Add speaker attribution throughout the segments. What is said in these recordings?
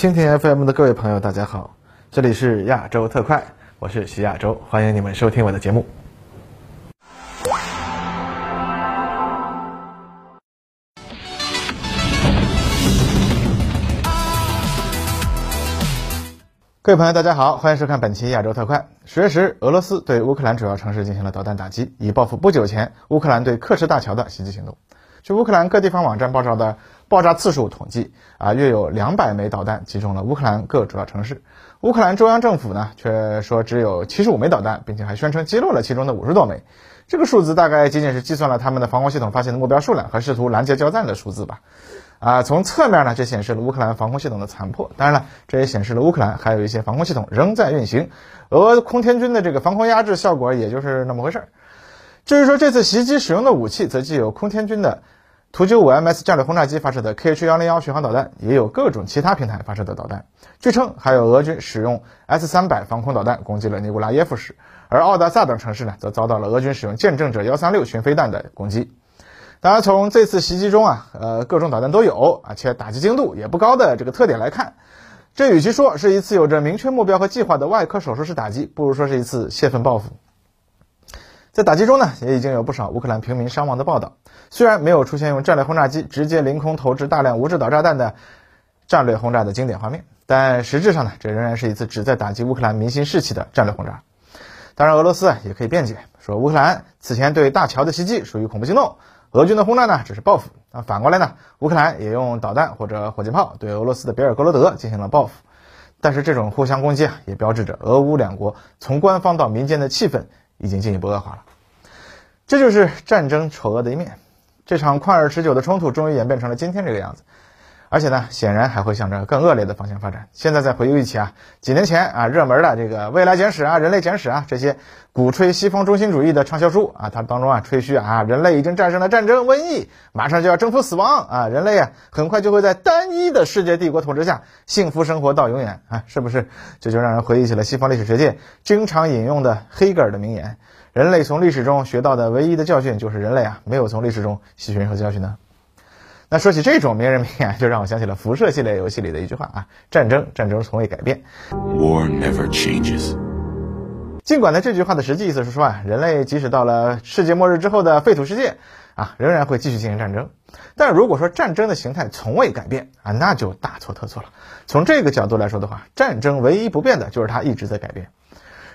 Speaker 1: 蜻蜓 FM 的各位朋友，大家好，这里是亚洲特快，我是徐亚洲，欢迎你们收听我的节目。各位朋友，大家好，欢迎收看本期亚洲特快。十月十日，俄罗斯对乌克兰主要城市进行了导弹打击，以报复不久前乌克兰对克什大桥的袭击行动。据乌克兰各地方网站报道的爆炸次数统计，啊，约有两百枚导弹击中了乌克兰各主要城市。乌克兰中央政府呢，却说只有七十五枚导弹，并且还宣称击落了其中的五十多枚。这个数字大概仅仅是计算了他们的防空系统发现的目标数量和试图拦截交战的数字吧。啊，从侧面呢，这显示了乌克兰防空系统的残破。当然了，这也显示了乌克兰还有一些防空系统仍在运行。俄空天军的这个防空压制效果也就是那么回事儿。至于说这次袭击使用的武器，则既有空天军的图九五 MS 战略轰炸机发射的 KH 幺零幺巡航导弹，也有各种其他平台发射的导弹。据称，还有俄军使用 S 三百防空导弹攻击了尼古拉耶夫市，而奥德萨等城市呢，则遭到了俄军使用见证者幺三六巡飞弹的攻击。当然，从这次袭击中啊，呃，各种导弹都有，而且打击精度也不高的这个特点来看，这与其说是一次有着明确目标和计划的外科手术式打击，不如说是一次泄愤报复。在打击中呢，也已经有不少乌克兰平民伤亡的报道。虽然没有出现用战略轰炸机直接凌空投掷大量无制导炸弹的战略轰炸的经典画面，但实质上呢，这仍然是一次旨在打击乌克兰民心士气的战略轰炸。当然，俄罗斯啊也可以辩解说，乌克兰此前对大桥的袭击属于恐怖行动。俄军的轰炸呢，只是报复。那反过来呢，乌克兰也用导弹或者火箭炮对俄罗斯的别尔哥罗德进行了报复。但是这种互相攻击啊，也标志着俄乌两国从官方到民间的气氛已经进一步恶化了。这就是战争丑恶的一面。这场旷日持久的冲突终于演变成了今天这个样子。而且呢，显然还会向着更恶劣的方向发展。现在再回忆起啊，几年前啊热门的这个《未来简史》啊、《人类简史》啊这些鼓吹西方中心主义的畅销书啊，它当中啊吹嘘啊人类已经战胜了战争、瘟疫，马上就要征服死亡啊，人类啊很快就会在单一的世界帝国统治下幸福生活到永远啊，是不是？这就让人回忆起了西方历史学界经常引用的黑格尔的名言：人类从历史中学到的唯一的教训就是人类啊没有从历史中吸取任何教训呢。那说起这种名人名言，就让我想起了辐射系列游戏里的一句话啊：战争，战争从未改变。War never changes。尽管呢，这句话的实际意思是说啊，人类即使到了世界末日之后的废土世界啊，仍然会继续进行战争。但如果说战争的形态从未改变啊，那就大错特错了。从这个角度来说的话，战争唯一不变的就是它一直在改变。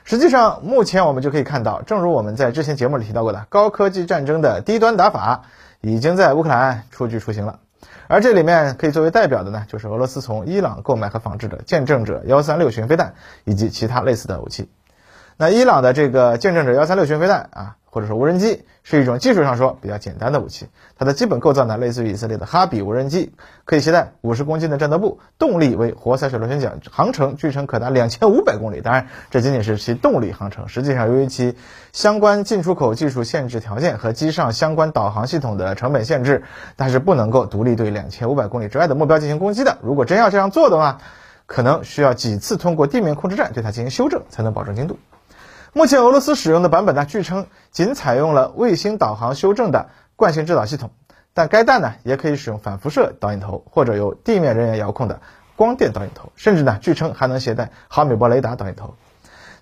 Speaker 1: 实际上，目前我们就可以看到，正如我们在之前节目里提到过的，高科技战争的低端打法。已经在乌克兰出具雏形了，而这里面可以作为代表的呢，就是俄罗斯从伊朗购买和仿制的见证者幺三六巡飞弹以及其他类似的武器。那伊朗的这个见证者幺三六巡飞弹啊。或者说无人机是一种技术上说比较简单的武器，它的基本构造呢类似于以色列的哈比无人机，可以携带五十公斤的战斗部，动力为活塞式螺旋桨，航程据称可达两千五百公里。当然，这仅仅是其动力航程，实际上由于其相关进出口技术限制条件和机上相关导航系统的成本限制，它是不能够独立对两千五百公里之外的目标进行攻击的。如果真要这样做的话，可能需要几次通过地面控制站对它进行修正，才能保证精度。目前俄罗斯使用的版本呢，据称仅采用了卫星导航修正的惯性制导系统，但该弹呢也可以使用反辐射导引头或者由地面人员遥控的光电导引头，甚至呢据称还能携带毫米波雷达导引头。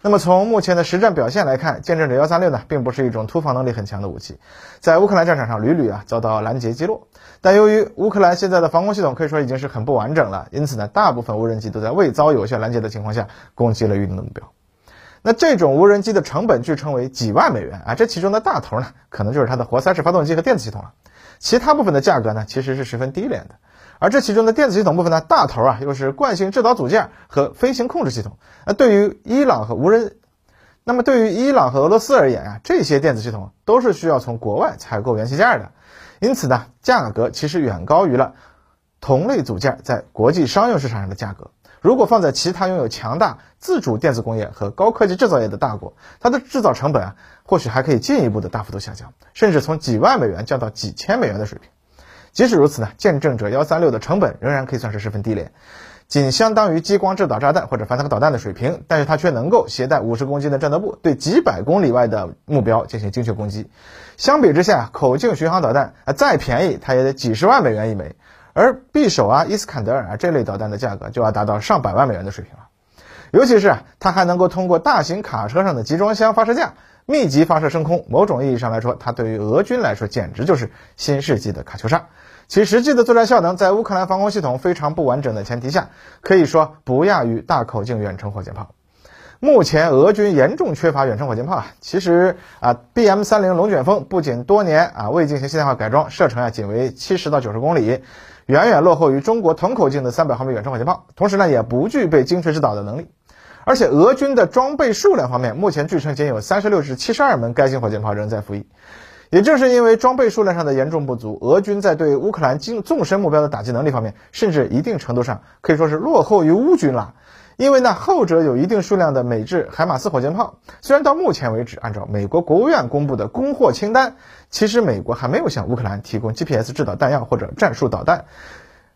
Speaker 1: 那么从目前的实战表现来看，见证者幺三六呢并不是一种突防能力很强的武器，在乌克兰战场上屡屡啊遭到拦截击落。但由于乌克兰现在的防空系统可以说已经是很不完整了，因此呢大部分无人机都在未遭有效拦截的情况下攻击了预定的目标。那这种无人机的成本据称为几万美元啊，这其中的大头呢，可能就是它的活塞式发动机和电子系统了，其他部分的价格呢，其实是十分低廉的。而这其中的电子系统部分呢，大头啊，又是惯性制导组件和飞行控制系统。那对于伊朗和无人，那么对于伊朗和俄罗斯而言啊，这些电子系统都是需要从国外采购元器件的，因此呢，价格其实远高于了同类组件在国际商用市场上的价格。如果放在其他拥有强大自主电子工业和高科技制造业的大国，它的制造成本啊，或许还可以进一步的大幅度下降，甚至从几万美元降到几千美元的水平。即使如此呢，见证者幺三六的成本仍然可以算是十分低廉，仅相当于激光制导炸弹或者反坦克导弹的水平，但是它却能够携带五十公斤的战斗部，对几百公里外的目标进行精确攻击。相比之下，口径巡航导弹啊再便宜，它也得几十万美元一枚。而匕首啊、伊斯坎德尔啊这类导弹的价格就要达到上百万美元的水平了。尤其是啊，它还能够通过大型卡车上的集装箱发射架密集发射升空。某种意义上来说，它对于俄军来说简直就是新世纪的卡秋莎。其实际的作战效能，在乌克兰防空系统非常不完整的前提下，可以说不亚于大口径远程火箭炮。目前俄军严重缺乏远程火箭炮啊。其实啊，BM 三零龙卷风不仅多年啊未进行现代化改装，射程啊仅为七十到九十公里，远远落后于中国同口径的三百毫米远程火箭炮。同时呢，也不具备精确制导的能力。而且俄军的装备数量方面，目前据称仅有三十六至七十二门该型火箭炮仍在服役。也正是因为装备数量上的严重不足，俄军在对乌克兰精纵深目标的打击能力方面，甚至一定程度上可以说是落后于乌军了。因为呢，后者有一定数量的美制海马斯火箭炮，虽然到目前为止，按照美国国务院公布的供货清单，其实美国还没有向乌克兰提供 GPS 制导弹药或者战术导弹，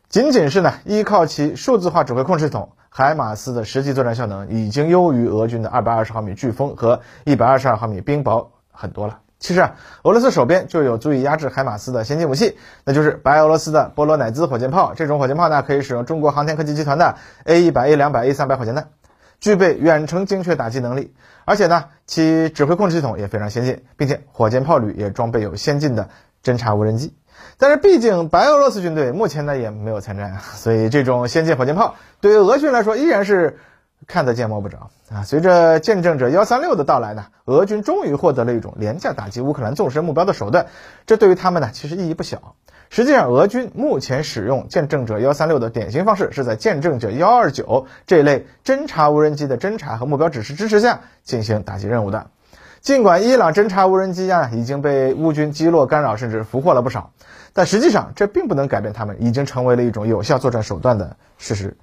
Speaker 1: 仅仅是呢依靠其数字化指挥控制系统。海马斯的实际作战效能已经优于俄军的二百二十毫米飓风和一百二十二毫米冰雹很多了。其实啊，俄罗斯手边就有足以压制海马斯的先进武器，那就是白俄罗斯的波罗乃兹火箭炮。这种火箭炮呢，可以使用中国航天科技集团的 A 一百、A 两百、A 三百火箭弹，具备远程精确打击能力，而且呢，其指挥控制系统也非常先进，并且火箭炮旅也装备有先进的侦察无人机。但是毕竟白俄罗斯军队目前呢也没有参战，所以这种先进火箭炮对于俄军来说依然是看得见摸不着啊。随着见证者幺三六的到来呢，俄军终于获得了一种廉价打击乌克兰纵深目标的手段，这对于他们呢其实意义不小。实际上，俄军目前使用见证者幺三六的典型方式是在见证者幺二九这类侦察无人机的侦察和目标指示支持下进行打击任务的。尽管伊朗侦察无人机啊已经被乌军击落、干扰，甚至俘获了不少，但实际上这并不能改变他们已经成为了一种有效作战手段的事实。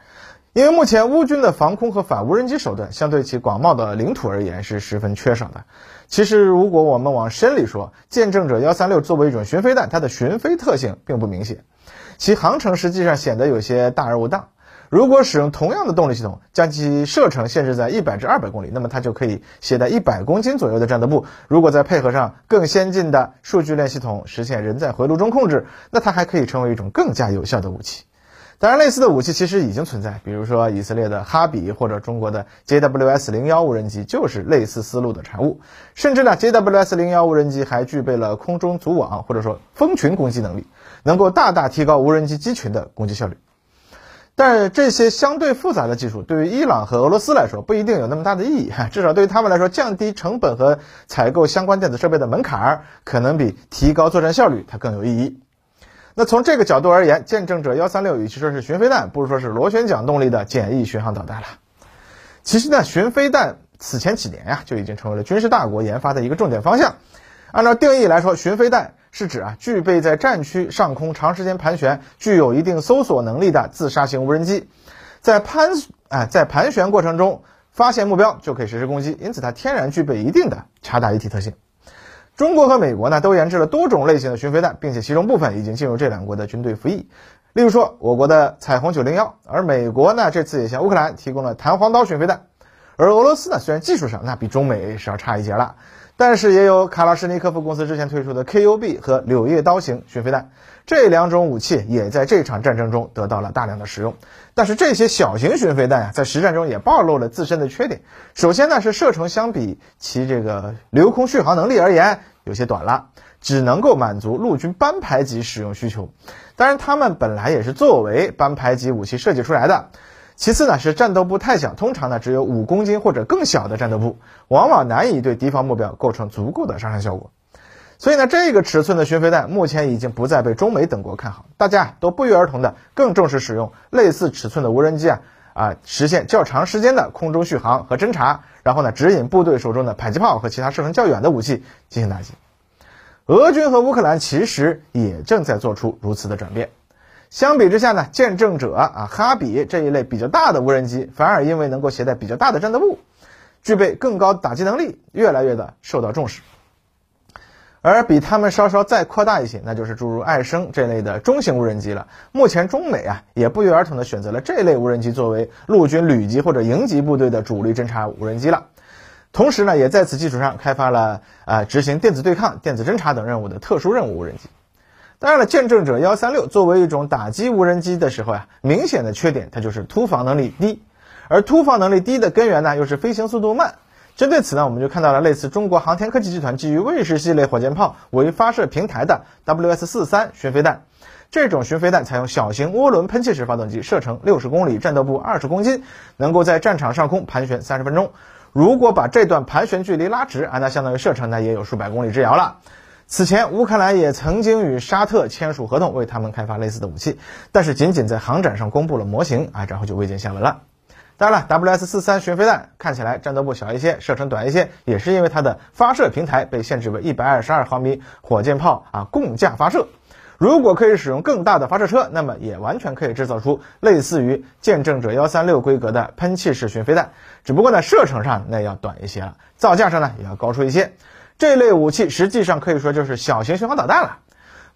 Speaker 1: 因为目前乌军的防空和反无人机手段，相对其广袤的领土而言是十分缺少的。其实，如果我们往深里说，见证者幺三六作为一种巡飞弹，它的巡飞特性并不明显，其航程实际上显得有些大而无当。如果使用同样的动力系统，将其射程限制在一百至二百公里，那么它就可以携带一百公斤左右的战斗部。如果再配合上更先进的数据链系统，实现人在回路中控制，那它还可以成为一种更加有效的武器。当然，类似的武器其实已经存在，比如说以色列的哈比或者中国的 JWS 零幺无人机就是类似思路的产物。甚至呢，JWS 零幺无人机还具备了空中组网或者说蜂群攻击能力，能够大大提高无人机机群的攻击效率。但是这些相对复杂的技术对于伊朗和俄罗斯来说不一定有那么大的意义，至少对于他们来说，降低成本和采购相关电子设备的门槛儿，可能比提高作战效率它更有意义。那从这个角度而言，见证者幺三六与其说是巡飞弹，不如说是螺旋桨动力的简易巡航导弹了。其实呢，巡飞弹此前几年呀就已经成为了军事大国研发的一个重点方向。按照定义来说，巡飞弹。是指啊，具备在战区上空长时间盘旋、具有一定搜索能力的自杀型无人机，在盘啊在盘旋过程中发现目标就可以实施攻击，因此它天然具备一定的察打一体特性。中国和美国呢都研制了多种类型的巡飞弹，并且其中部分已经进入这两国的军队服役。例如说，我国的彩虹九零幺，而美国呢这次也向乌克兰提供了弹簧刀巡飞弹，而俄罗斯呢虽然技术上那比中美是要差一截了。但是也有卡拉什尼科夫公司之前推出的 KUB 和柳叶刀型巡飞弹，这两种武器也在这场战争中得到了大量的使用。但是这些小型巡飞弹呀，在实战中也暴露了自身的缺点。首先呢，是射程相比其这个留空续航能力而言有些短了，只能够满足陆军班排级使用需求。当然，它们本来也是作为班排级武器设计出来的。其次呢，是战斗部太小，通常呢只有五公斤或者更小的战斗部，往往难以对敌方目标构成足够的杀伤效果。所以呢，这个尺寸的巡飞弹目前已经不再被中美等国看好，大家都不约而同的更重视使用类似尺寸的无人机啊啊，实现较长时间的空中续航和侦察，然后呢指引部队手中的迫击炮和其他射程较远的武器进行打击。俄军和乌克兰其实也正在做出如此的转变。相比之下呢，见证者啊、哈比这一类比较大的无人机，反而因为能够携带比较大的战斗部，具备更高打击能力，越来越的受到重视。而比他们稍稍再扩大一些，那就是诸如爱升这类的中型无人机了。目前中美啊也不约而同的选择了这类无人机作为陆军旅级或者营级部队的主力侦察无人机了。同时呢，也在此基础上开发了啊执行电子对抗、电子侦察等任务的特殊任务无人机。当然了，见证者幺三六作为一种打击无人机的时候呀，明显的缺点它就是突防能力低，而突防能力低的根源呢，又是飞行速度慢。针对此呢，我们就看到了类似中国航天科技集团基于卫士系列火箭炮为发射平台的 WS 四三巡飞弹。这种巡飞弹采用小型涡轮喷气式发动机，射程六十公里，战斗部二十公斤，能够在战场上空盘旋三十分钟。如果把这段盘旋距离拉直啊，那相当于射程呢也有数百公里之遥了。此前，乌克兰也曾经与沙特签署合同，为他们开发类似的武器，但是仅仅在航展上公布了模型啊，然后就未见下文了。当然了，WS 四三巡飞弹看起来战斗部小一些，射程短一些，也是因为它的发射平台被限制为一百二十二毫米火箭炮啊共架发射。如果可以使用更大的发射车，那么也完全可以制造出类似于见证者幺三六规格的喷气式巡飞弹，只不过呢，射程上那要短一些了，造价上呢也要高出一些。这类武器实际上可以说就是小型巡航导弹了。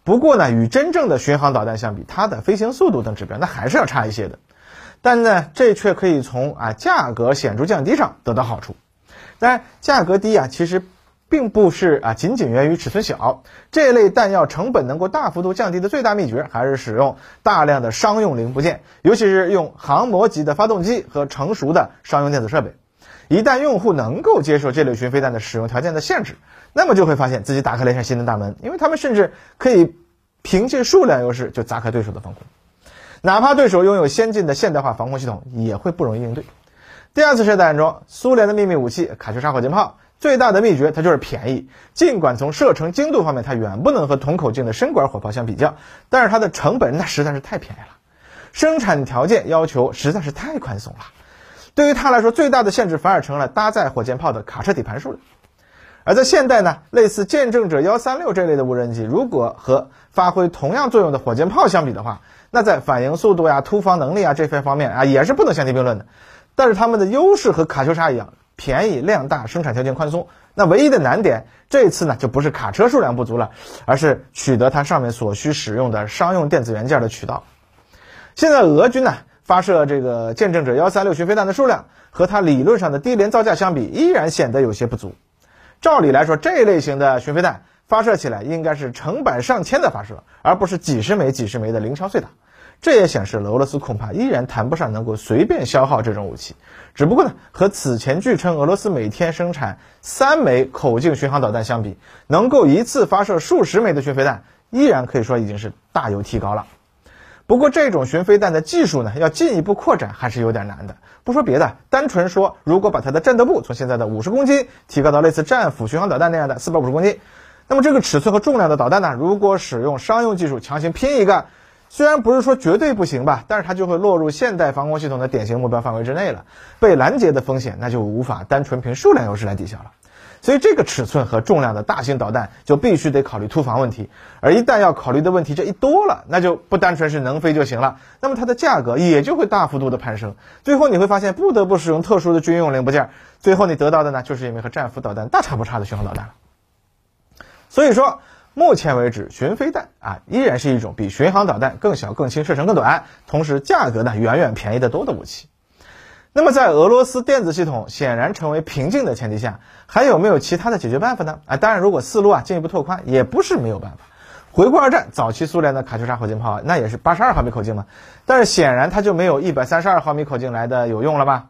Speaker 1: 不过呢，与真正的巡航导弹相比，它的飞行速度等指标那还是要差一些的。但呢，这却可以从啊价格显著降低上得到好处。当然，价格低啊，其实。并不是啊，仅仅源于尺寸小。这类弹药成本能够大幅度降低的最大秘诀，还是使用大量的商用零部件，尤其是用航模级的发动机和成熟的商用电子设备。一旦用户能够接受这类巡飞弹的使用条件的限制，那么就会发现自己打开了一扇新的大门，因为他们甚至可以凭借数量优势就砸开对手的防空，哪怕对手拥有先进的现代化防空系统，也会不容易应对。第二次世界大战中，苏联的秘密武器卡秋莎火箭炮。最大的秘诀，它就是便宜。尽管从射程精度方面，它远不能和同口径的深管火炮相比较，但是它的成本那实在是太便宜了，生产条件要求实在是太宽松了。对于它来说，最大的限制反而成了搭载火箭炮的卡车底盘数了。而在现代呢，类似见证者幺三六这类的无人机，如果和发挥同样作用的火箭炮相比的话，那在反应速度呀、突防能力啊这些方面啊，也是不能相提并论的。但是它们的优势和卡秋莎一样。便宜、量大、生产条件宽松，那唯一的难点，这次呢就不是卡车数量不足了，而是取得它上面所需使用的商用电子元件的渠道。现在俄军呢发射这个见证者幺三六巡飞弹的数量，和它理论上的低廉造价相比，依然显得有些不足。照理来说，这一类型的巡飞弹发射起来应该是成百上千的发射，而不是几十枚、几十枚的零敲碎打。这也显示了俄罗斯恐怕依然谈不上能够随便消耗这种武器。只不过呢，和此前据称俄罗斯每天生产三枚口径巡航导弹相比，能够一次发射数十枚的巡飞弹，依然可以说已经是大有提高了。不过，这种巡飞弹的技术呢，要进一步扩展还是有点难的。不说别的，单纯说，如果把它的战斗部从现在的五十公斤提高到类似战斧巡航导弹那样的四百五十公斤，那么这个尺寸和重量的导弹呢，如果使用商用技术强行拼一个。虽然不是说绝对不行吧，但是它就会落入现代防空系统的典型目标范围之内了，被拦截的风险那就无法单纯凭数量优势来抵消了。所以这个尺寸和重量的大型导弹就必须得考虑突防问题，而一旦要考虑的问题这一多了，那就不单纯是能飞就行了，那么它的价格也就会大幅度的攀升，最后你会发现不得不使用特殊的军用零部件，最后你得到的呢就是一枚和战斧导弹大差不差的巡航导弹了。所以说。目前为止，巡飞弹啊依然是一种比巡航导弹更小、更轻、射程更短，同时价格呢远远便宜得多的武器。那么，在俄罗斯电子系统显然成为瓶颈的前提下，还有没有其他的解决办法呢？啊，当然，如果思路啊进一步拓宽，也不是没有办法。回顾二战，早期苏联的卡秋莎火箭炮那也是八十二毫米口径嘛，但是显然它就没有一百三十二毫米口径来的有用了吧？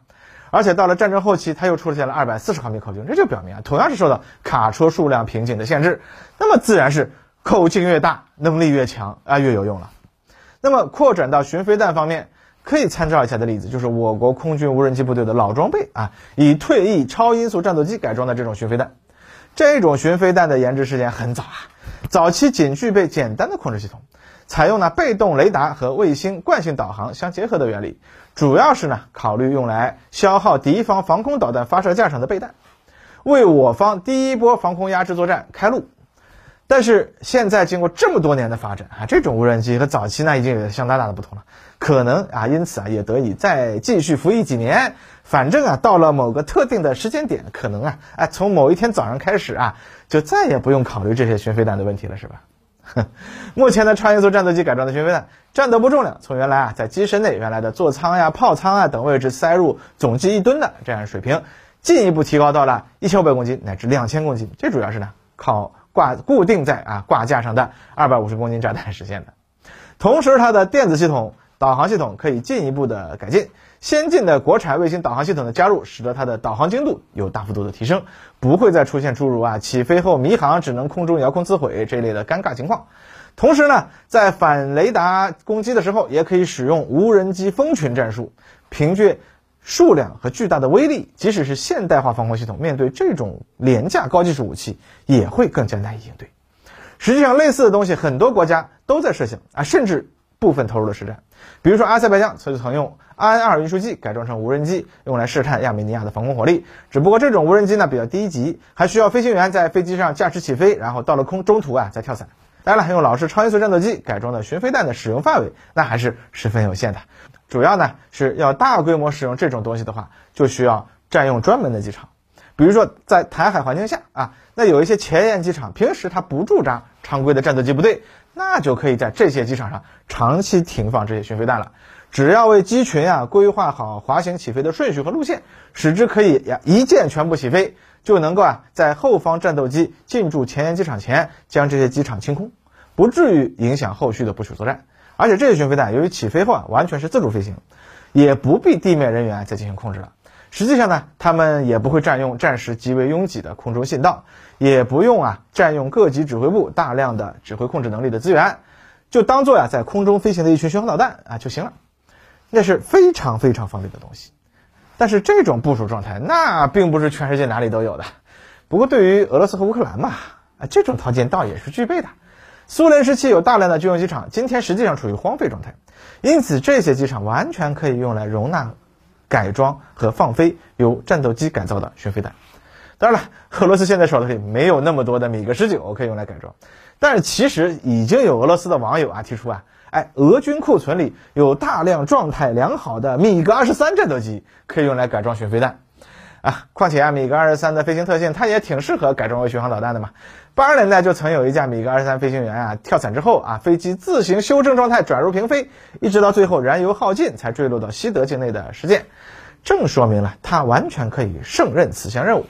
Speaker 1: 而且到了战争后期，它又出现了二百四十毫米口径，这就表明啊，同样是受到卡车数量瓶颈的限制，那么自然是口径越大，能力越强啊，越有用了。那么扩展到巡飞弹方面，可以参照一下的例子就是我国空军无人机部队的老装备啊，以退役超音速战斗机改装的这种巡飞弹。这种巡飞弹的研制时间很早啊，早期仅具备简单的控制系统。采用了被动雷达和卫星惯性导航相结合的原理，主要是呢考虑用来消耗敌方防空导弹发射架上的备弹，为我方第一波防空压制作战开路。但是现在经过这么多年的发展啊，这种无人机和早期呢已经有相当大的不同了，可能啊因此啊也得以再继续服役几年。反正啊到了某个特定的时间点，可能啊哎从某一天早上开始啊就再也不用考虑这些巡飞弹的问题了，是吧？目前的超音速战斗机改装的巡飞弹，战斗部重量从原来啊在机身内原来的座舱呀、炮舱啊等位置塞入总计一吨的这样水平，进一步提高到了一千五百公斤乃至两千公斤。这主要是呢靠挂固定在啊挂架上的二百五十公斤炸弹实现的。同时，它的电子系统、导航系统可以进一步的改进。先进的国产卫星导航系统的加入，使得它的导航精度有大幅度的提升，不会再出现诸如啊起飞后迷航只能空中遥控自毁这一类的尴尬情况。同时呢，在反雷达攻击的时候，也可以使用无人机蜂群战术，凭借数量和巨大的威力，即使是现代化防空系统，面对这种廉价高技术武器，也会更加难以应对。实际上，类似的东西很多国家都在设想啊，甚至部分投入了实战。比如说，阿塞拜疆曾曾用安二运输机改装成无人机，用来试探亚美尼亚的防空火力。只不过这种无人机呢比较低级，还需要飞行员在飞机上驾驶起飞，然后到了空中途啊再跳伞。当然了，用老式超音速战斗机改装的巡飞弹的使用范围那还是十分有限的。主要呢是要大规模使用这种东西的话，就需要占用专门的机场。比如说在台海环境下啊，那有一些前沿机场平时它不驻扎常规的战斗机部队。那就可以在这些机场上长期停放这些巡飞弹了。只要为机群啊规划好滑行起飞的顺序和路线，使之可以呀一键全部起飞，就能够啊在后方战斗机进驻前沿机场前将这些机场清空，不至于影响后续的部署作战。而且这些巡飞弹由于起飞后啊完全是自主飞行，也不必地面人员再进行控制了。实际上呢，他们也不会占用战时极为拥挤的空中信道，也不用啊占用各级指挥部大量的指挥控制能力的资源，就当做呀在空中飞行的一群巡航导弹啊就行了，那是非常非常方便的东西。但是这种部署状态，那并不是全世界哪里都有的。不过对于俄罗斯和乌克兰嘛，啊这种条件倒也是具备的。苏联时期有大量的军用机场，今天实际上处于荒废状态，因此这些机场完全可以用来容纳。改装和放飞由战斗机改造的巡飞弹。当然了，俄罗斯现在手里没有那么多的米格十九可以用来改装，但是其实已经有俄罗斯的网友啊提出啊，哎，俄军库存里有大量状态良好的米格二十三战斗机可以用来改装巡飞弹。啊，况且啊，米格二十三的飞行特性，它也挺适合改装为巡航导弹的嘛。八十年代就曾有一架米格二十三飞行员啊跳伞之后啊，飞机自行修正状态转入平飞，一直到最后燃油耗尽才坠落到西德境内的事件，正说明了它完全可以胜任此项任务。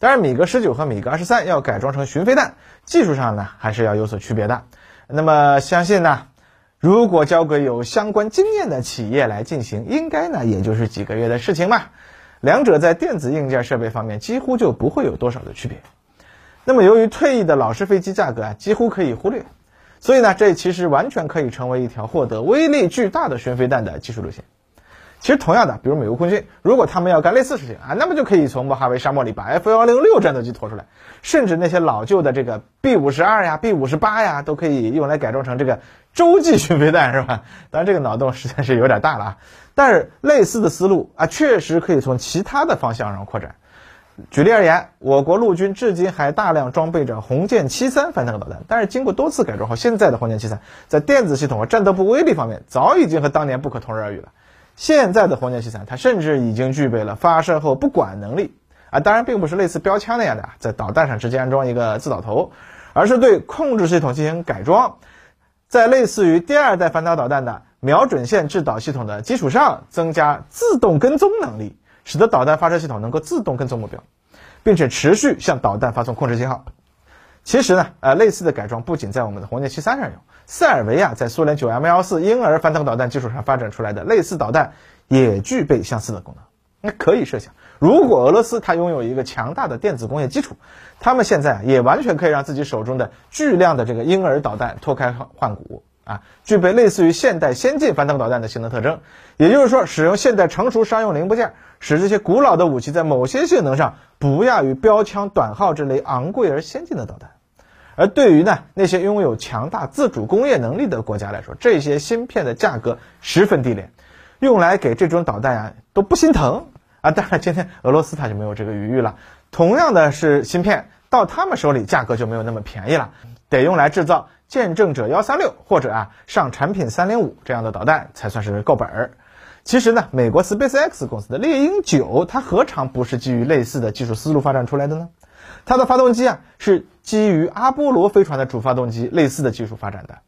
Speaker 1: 当然，米格十九和米格二十三要改装成巡飞弹，技术上呢还是要有所区别的。那么相信呢，如果交给有相关经验的企业来进行，应该呢也就是几个月的事情嘛。两者在电子硬件设备方面几乎就不会有多少的区别。那么，由于退役的老式飞机价格啊几乎可以忽略，所以呢，这其实完全可以成为一条获得威力巨大的巡飞弹的技术路线。其实，同样的，比如美国空军，如果他们要干类似事情啊，那么就可以从莫哈维沙漠里把 F 幺零六战斗机拖出来，甚至那些老旧的这个 B 五十二呀、B 五十八呀，都可以用来改装成这个洲际巡飞弹，是吧？当然，这个脑洞实在是有点大了啊。但是类似的思路啊，确实可以从其他的方向上扩展。举例而言，我国陆军至今还大量装备着红箭七三反坦克导弹，但是经过多次改装后，现在的红箭七三在电子系统和战斗部威力方面早已经和当年不可同日而语了。现在的红箭七三，它甚至已经具备了发射后不管能力啊，当然并不是类似标枪那样的，在导弹上直接安装一个自导头，而是对控制系统进行改装，在类似于第二代反导导弹的。瞄准线制导系统的基础上，增加自动跟踪能力，使得导弹发射系统能够自动跟踪目标，并且持续向导弹发送控制信号。其实呢，呃，类似的改装不仅在我们的红箭七三上有，塞尔维亚在苏联九 M 幺四婴儿反坦克导弹基础上发展出来的类似导弹，也具备相似的功能。那可以设想，如果俄罗斯它拥有一个强大的电子工业基础，他们现在也完全可以让自己手中的巨量的这个婴儿导弹脱开换骨。啊，具备类似于现代先进反坦克导弹的性能特征，也就是说，使用现代成熟商用零部件，使这些古老的武器在某些性能上不亚于标枪、短号这类昂贵而先进的导弹。而对于呢那些拥有强大自主工业能力的国家来说，这些芯片的价格十分低廉，用来给这种导弹呀都不心疼啊。当然，今天俄罗斯它就没有这个余裕了。同样的是芯片，到他们手里价格就没有那么便宜了，得用来制造。见证者幺三六或者啊上产品三零五这样的导弹才算是够本儿。其实呢，美国 SpaceX 公司的猎鹰九，它何尝不是基于类似的技术思路发展出来的呢？它的发动机啊是基于阿波罗飞船的主发动机类似的技术发展的，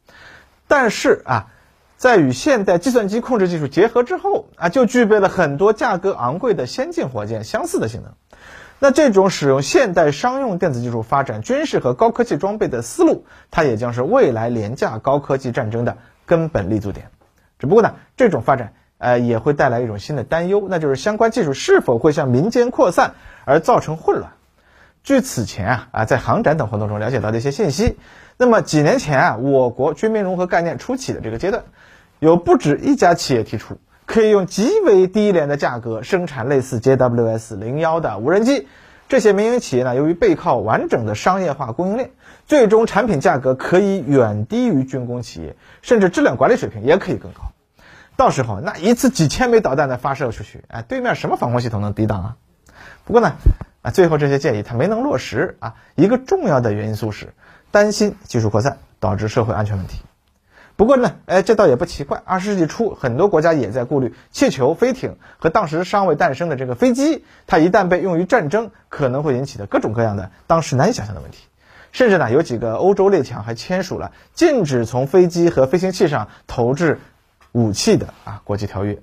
Speaker 1: 但是啊，在与现代计算机控制技术结合之后啊，就具备了很多价格昂贵的先进火箭相似的性能。那这种使用现代商用电子技术发展军事和高科技装备的思路，它也将是未来廉价高科技战争的根本立足点。只不过呢，这种发展呃也会带来一种新的担忧，那就是相关技术是否会向民间扩散而造成混乱。据此前啊啊在航展等活动中了解到的一些信息，那么几年前啊，我国军民融合概念初起的这个阶段，有不止一家企业提出。可以用极为低廉的价格生产类似 JWS 零幺的无人机。这些民营企业呢，由于背靠完整的商业化供应链，最终产品价格可以远低于军工企业，甚至质量管理水平也可以更高。到时候那一次几千枚导弹的发射出去，哎，对面什么防空系统能抵挡啊？不过呢，啊，最后这些建议它没能落实啊。一个重要的原因素是担心技术扩散导致社会安全问题。不过呢，哎，这倒也不奇怪。二十世纪初，很多国家也在顾虑气球、飞艇和当时尚未诞生的这个飞机，它一旦被用于战争，可能会引起的各种各样的当时难以想象的问题。甚至呢，有几个欧洲列强还签署了禁止从飞机和飞行器上投掷武器的啊国际条约。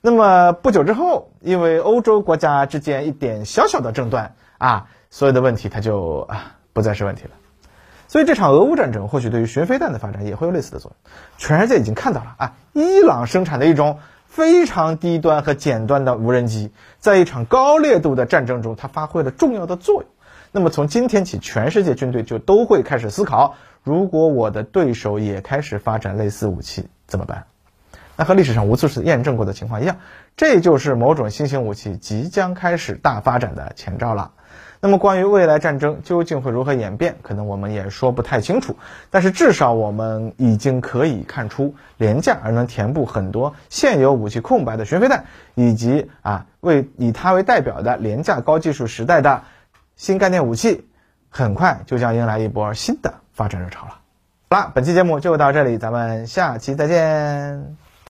Speaker 1: 那么不久之后，因为欧洲国家之间一点小小的争端啊，所有的问题它就啊不再是问题了。所以这场俄乌战争或许对于巡飞弹的发展也会有类似的作用。全世界已经看到了啊，伊朗生产的一种非常低端和简单的无人机，在一场高烈度的战争中，它发挥了重要的作用。那么从今天起，全世界军队就都会开始思考：如果我的对手也开始发展类似武器，怎么办？那和历史上无数次验证过的情况一样，这就是某种新型武器即将开始大发展的前兆了。那么，关于未来战争究竟会如何演变，可能我们也说不太清楚。但是，至少我们已经可以看出，廉价而能填补很多现有武器空白的巡飞弹，以及啊，为以它为代表的廉价高技术时代的新概念武器，很快就将迎来一波新的发展热潮了。好了，本期节目就到这里，咱们下期再见。